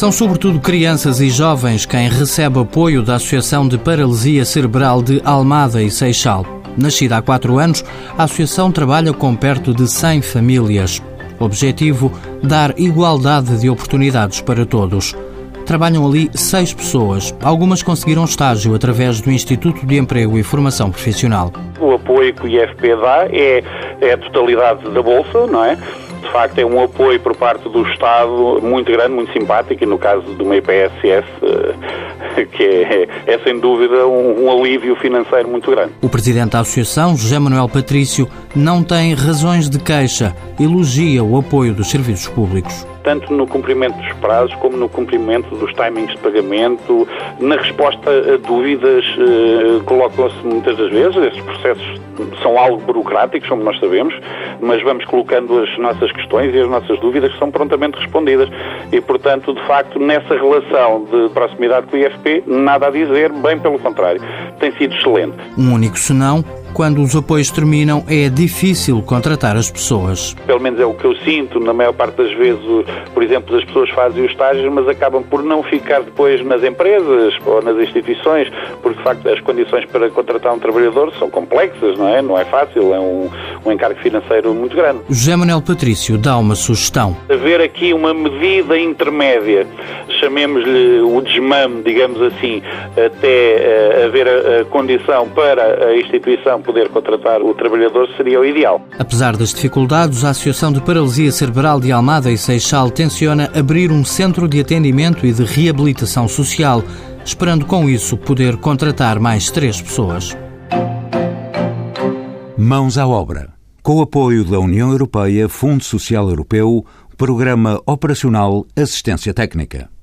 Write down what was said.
São sobretudo crianças e jovens quem recebe apoio da Associação de Paralisia Cerebral de Almada e Seixal. Nascida há quatro anos, a associação trabalha com perto de 100 famílias. Objetivo: dar igualdade de oportunidades para todos. Trabalham ali seis pessoas. Algumas conseguiram estágio através do Instituto de Emprego e Formação Profissional. O apoio que o IFP dá é, é a totalidade da Bolsa, não é? de facto é um apoio por parte do Estado muito grande, muito simpático, e no caso do uma IPSS, eh, que é, é, sem dúvida um, um, alívio financeiro muito grande. O Presidente da Associação, José Manuel Patrício, não tem razões de queixa, elogia o apoio dos serviços públicos tanto no cumprimento dos prazos como no cumprimento dos timings de pagamento, na resposta a dúvidas, eh, colocam-se muitas das vezes, esses processos são algo burocráticos, como nós sabemos, mas vamos colocando as nossas questões e as nossas dúvidas que são prontamente respondidas. E, portanto, de facto, nessa relação de proximidade com o IFP, nada a dizer, bem pelo contrário, tem sido excelente. Um único senão quando os apoios terminam, é difícil contratar as pessoas. Pelo menos é o que eu sinto, na maior parte das vezes, por exemplo, as pessoas fazem os estágios, mas acabam por não ficar depois nas empresas ou nas instituições, porque de facto as condições para contratar um trabalhador são complexas, não é? Não é fácil, é um, um encargo financeiro muito grande. José Manuel Patrício dá uma sugestão. Haver aqui uma medida intermédia, chamemos-lhe o desmame, digamos assim, até uh, haver a, a condição para a instituição poder contratar o trabalhador seria o ideal. Apesar das dificuldades, a Associação de Paralisia Cerebral de Almada e Seixal tenciona abrir um centro de atendimento e de reabilitação social, esperando com isso poder contratar mais três pessoas. Mãos à obra. Com o apoio da União Europeia, Fundo Social Europeu, Programa Operacional Assistência Técnica.